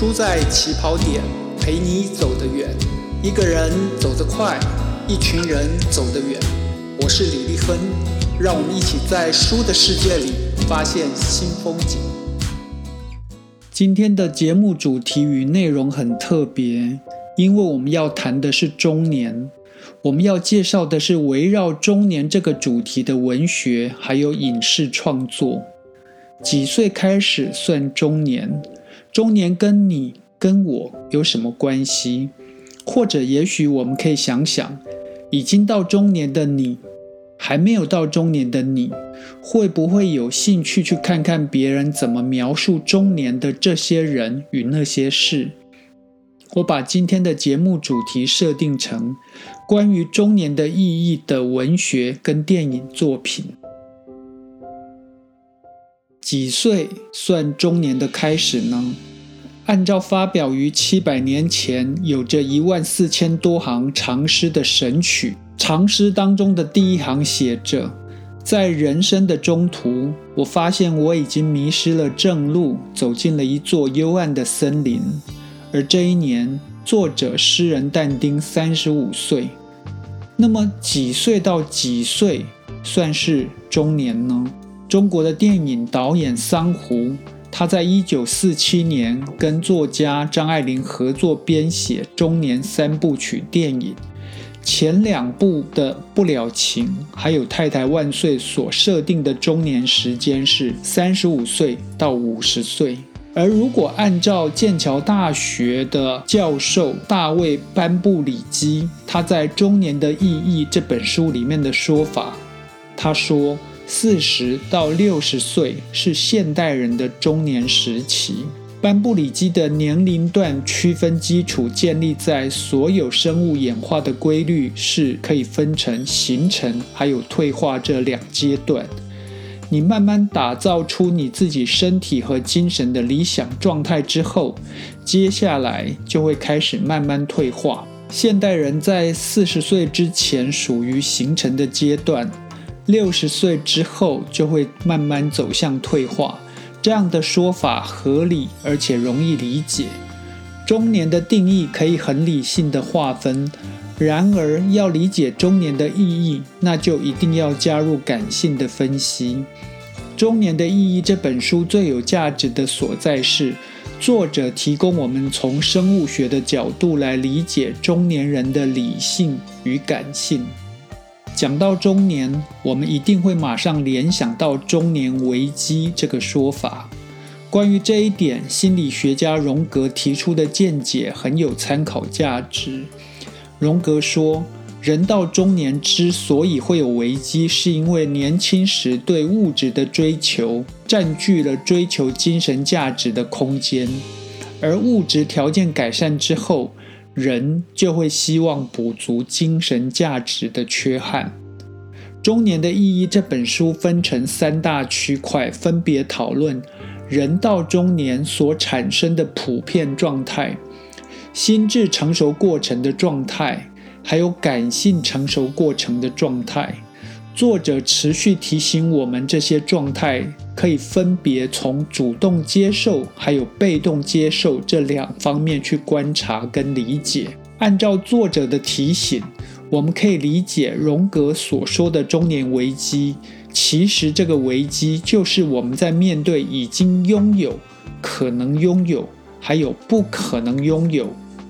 输在起跑点，陪你走得远。一个人走得快，一群人走得远。我是李丽芬，让我们一起在书的世界里发现新风景。今天的节目主题与内容很特别，因为我们要谈的是中年。我们要介绍的是围绕中年这个主题的文学，还有影视创作。几岁开始算中年？中年跟你跟我有什么关系？或者也许我们可以想想，已经到中年的你，还没有到中年的你，会不会有兴趣去看看别人怎么描述中年的这些人与那些事？我把今天的节目主题设定成关于中年的意义的文学跟电影作品。几岁算中年的开始呢？按照发表于七百年前、有着一万四千多行长诗的《神曲》，长诗当中的第一行写着：“在人生的中途，我发现我已经迷失了正路，走进了一座幽暗的森林。”而这一年，作者诗人但丁三十五岁。那么几岁到几岁算是中年呢？中国的电影导演桑弧，他在一九四七年跟作家张爱玲合作编写《中年三部曲》电影，前两部的《不了情》还有《太太万岁》所设定的中年时间是三十五岁到五十岁。而如果按照剑桥大学的教授大卫·班布里基他在《中年的意义》这本书里面的说法，他说，四十到六十岁是现代人的中年时期。班布里基的年龄段区分基础建立在所有生物演化的规律是可以分成形成还有退化这两阶段。你慢慢打造出你自己身体和精神的理想状态之后，接下来就会开始慢慢退化。现代人在四十岁之前属于形成的阶段，六十岁之后就会慢慢走向退化。这样的说法合理而且容易理解。中年的定义可以很理性的划分。然而，要理解中年的意义，那就一定要加入感性的分析。《中年的意义》这本书最有价值的所在是，作者提供我们从生物学的角度来理解中年人的理性与感性。讲到中年，我们一定会马上联想到中年危机这个说法。关于这一点，心理学家荣格提出的见解很有参考价值。荣格说，人到中年之所以会有危机，是因为年轻时对物质的追求占据了追求精神价值的空间，而物质条件改善之后，人就会希望补足精神价值的缺憾。《中年的意义》这本书分成三大区块，分别讨论人到中年所产生的普遍状态。心智成熟过程的状态，还有感性成熟过程的状态，作者持续提醒我们，这些状态可以分别从主动接受还有被动接受这两方面去观察跟理解。按照作者的提醒，我们可以理解荣格所说的中年危机，其实这个危机就是我们在面对已经拥有、可能拥有。还有不可能拥有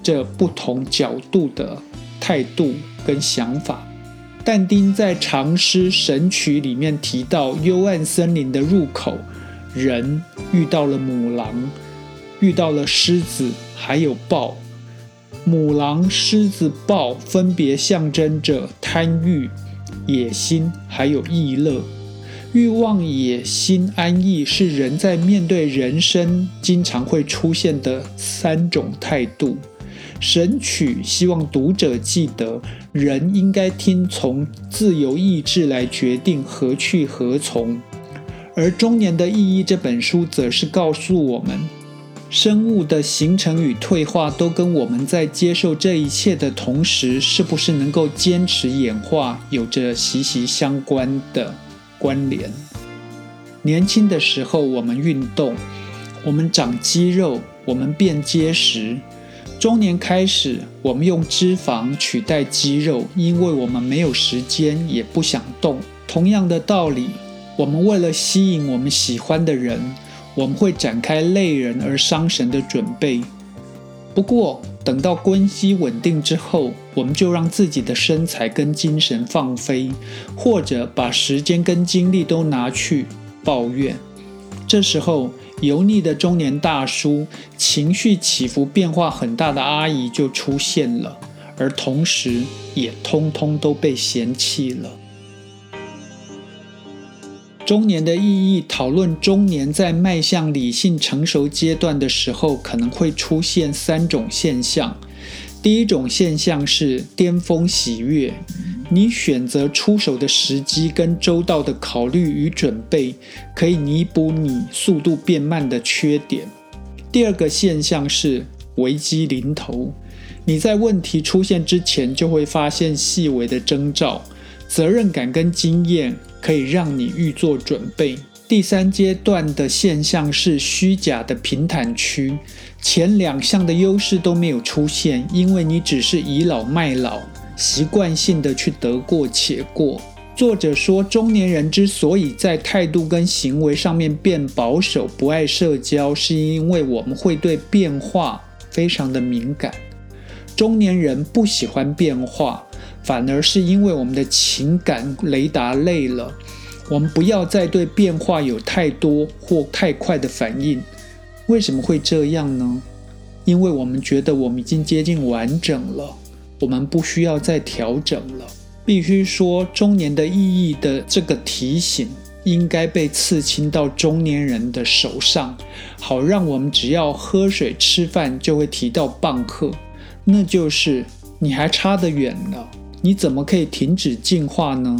这不同角度的态度跟想法。但丁在长诗《神曲》里面提到，幽暗森林的入口，人遇到了母狼，遇到了狮子，还有豹。母狼、狮子、豹分别象征着贪欲、野心，还有逸乐。欲望、野心、安逸是人在面对人生经常会出现的三种态度。神曲希望读者记得，人应该听从自由意志来决定何去何从。而《中年的意义》这本书则是告诉我们，生物的形成与退化都跟我们在接受这一切的同时，是不是能够坚持演化，有着息息相关的。关联。年轻的时候，我们运动，我们长肌肉，我们变结实；中年开始，我们用脂肪取代肌肉，因为我们没有时间，也不想动。同样的道理，我们为了吸引我们喜欢的人，我们会展开累人而伤神的准备。不过，等到关系稳定之后，我们就让自己的身材跟精神放飞，或者把时间跟精力都拿去抱怨。这时候，油腻的中年大叔、情绪起伏变化很大的阿姨就出现了，而同时也通通都被嫌弃了。中年的意义讨论，中年在迈向理性成熟阶段的时候，可能会出现三种现象。第一种现象是巅峰喜悦，你选择出手的时机跟周到的考虑与准备，可以弥补你速度变慢的缺点。第二个现象是危机临头，你在问题出现之前就会发现细微的征兆，责任感跟经验。可以让你预做准备。第三阶段的现象是虚假的平坦区，前两项的优势都没有出现，因为你只是倚老卖老，习惯性的去得过且过。作者说，中年人之所以在态度跟行为上面变保守，不爱社交，是因为我们会对变化非常的敏感。中年人不喜欢变化。反而是因为我们的情感雷达累了，我们不要再对变化有太多或太快的反应。为什么会这样呢？因为我们觉得我们已经接近完整了，我们不需要再调整了。必须说，中年的意义的这个提醒应该被刺青到中年人的手上，好让我们只要喝水吃饭就会提到棒客，那就是你还差得远呢。你怎么可以停止进化呢？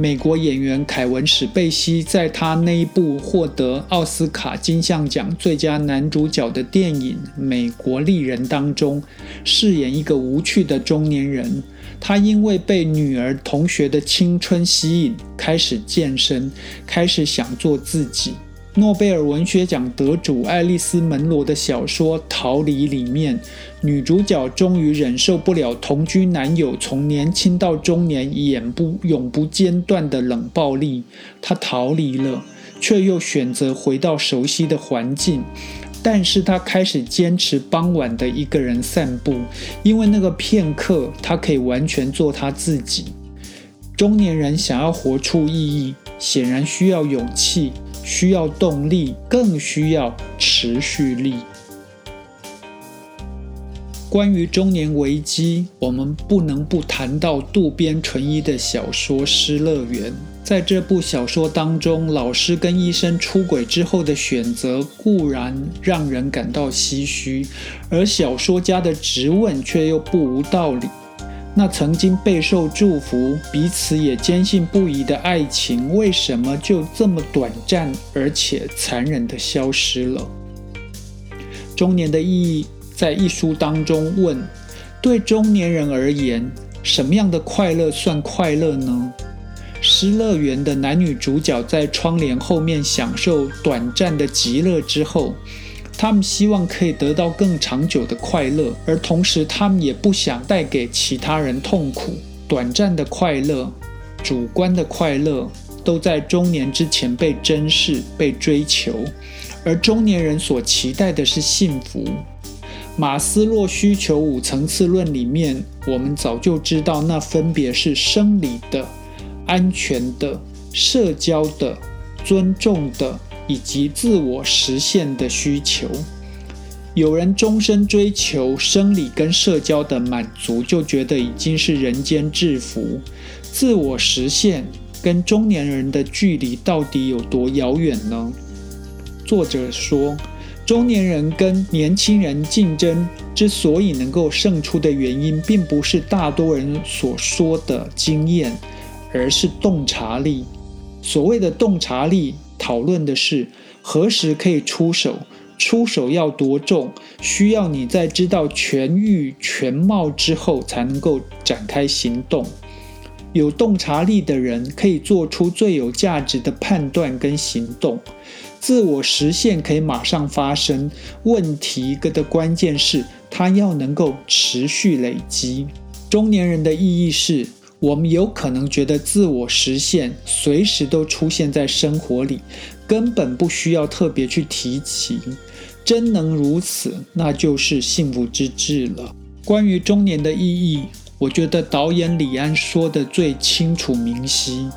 美国演员凯文·史贝西在他那一部获得奥斯卡金像奖最佳男主角的电影《美国丽人》当中，饰演一个无趣的中年人。他因为被女儿同学的青春吸引，开始健身，开始想做自己。诺贝尔文学奖得主爱丽丝·门罗的小说《逃离》里面，女主角终于忍受不了同居男友从年轻到中年永不永不间断的冷暴力，她逃离了，却又选择回到熟悉的环境。但是她开始坚持傍晚的一个人散步，因为那个片刻，她可以完全做她自己。中年人想要活出意义，显然需要勇气。需要动力，更需要持续力。关于中年危机，我们不能不谈到渡边淳一的小说《失乐园》。在这部小说当中，老师跟医生出轨之后的选择固然让人感到唏嘘，而小说家的质问却又不无道理。那曾经备受祝福、彼此也坚信不疑的爱情，为什么就这么短暂而且残忍地消失了？中年的意义在一书当中问：对中年人而言，什么样的快乐算快乐呢？失乐园的男女主角在窗帘后面享受短暂的极乐之后。他们希望可以得到更长久的快乐，而同时他们也不想带给其他人痛苦。短暂的快乐、主观的快乐，都在中年之前被珍视、被追求。而中年人所期待的是幸福。马斯洛需求五层次论里面，我们早就知道，那分别是生理的、安全的、社交的、尊重的。以及自我实现的需求，有人终身追求生理跟社交的满足，就觉得已经是人间至福。自我实现跟中年人的距离到底有多遥远呢？作者说，中年人跟年轻人竞争之所以能够胜出的原因，并不是大多人所说的经验，而是洞察力。所谓的洞察力。讨论的是何时可以出手，出手要多重，需要你在知道全域全貌之后才能够展开行动。有洞察力的人可以做出最有价值的判断跟行动。自我实现可以马上发生，问题的关键是它要能够持续累积。中年人的意义是，我们有可能觉得自我实现随时都出现在生活里，根本不需要特别去提起。真能如此，那就是幸福之至了。关于中年的意义，我觉得导演李安说的最清楚明晰。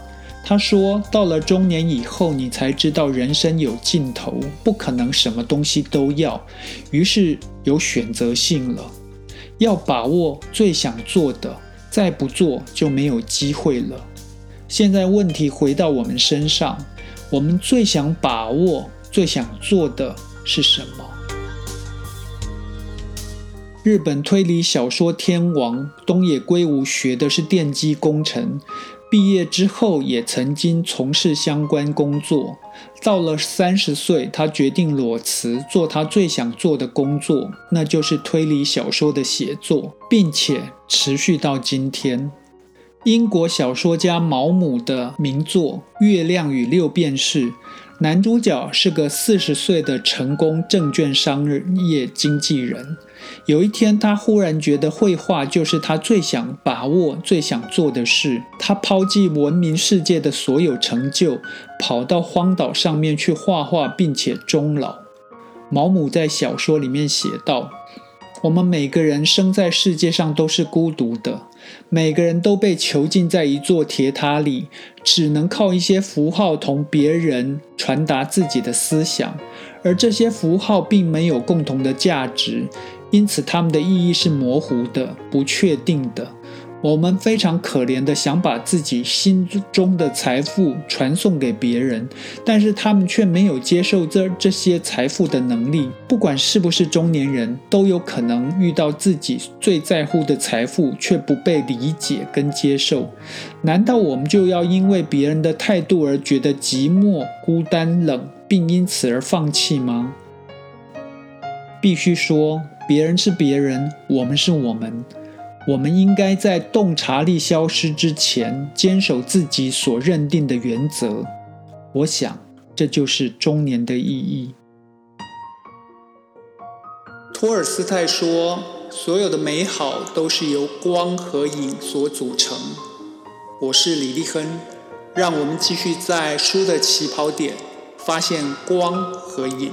他说：“到了中年以后，你才知道人生有尽头，不可能什么东西都要，于是有选择性了。要把握最想做的，再不做就没有机会了。现在问题回到我们身上，我们最想把握、最想做的是什么？”日本推理小说天王东野圭吾学的是电机工程。毕业之后，也曾经从事相关工作。到了三十岁，他决定裸辞，做他最想做的工作，那就是推理小说的写作，并且持续到今天。英国小说家毛姆的名作《月亮与六便士》。男主角是个四十岁的成功证券商业经纪人。有一天，他忽然觉得绘画就是他最想把握、最想做的事。他抛弃闻名世界的所有成就，跑到荒岛上面去画画，并且终老。毛姆在小说里面写道：“我们每个人生在世界上都是孤独的。”每个人都被囚禁在一座铁塔里，只能靠一些符号同别人传达自己的思想，而这些符号并没有共同的价值，因此它们的意义是模糊的、不确定的。我们非常可怜的想把自己心中的财富传送给别人，但是他们却没有接受这这些财富的能力。不管是不是中年人，都有可能遇到自己最在乎的财富却不被理解跟接受。难道我们就要因为别人的态度而觉得寂寞、孤单、冷，并因此而放弃吗？必须说，别人是别人，我们是我们。我们应该在洞察力消失之前，坚守自己所认定的原则。我想，这就是中年的意义。托尔斯泰说：“所有的美好都是由光和影所组成。”我是李立亨，让我们继续在书的起跑点发现光和影。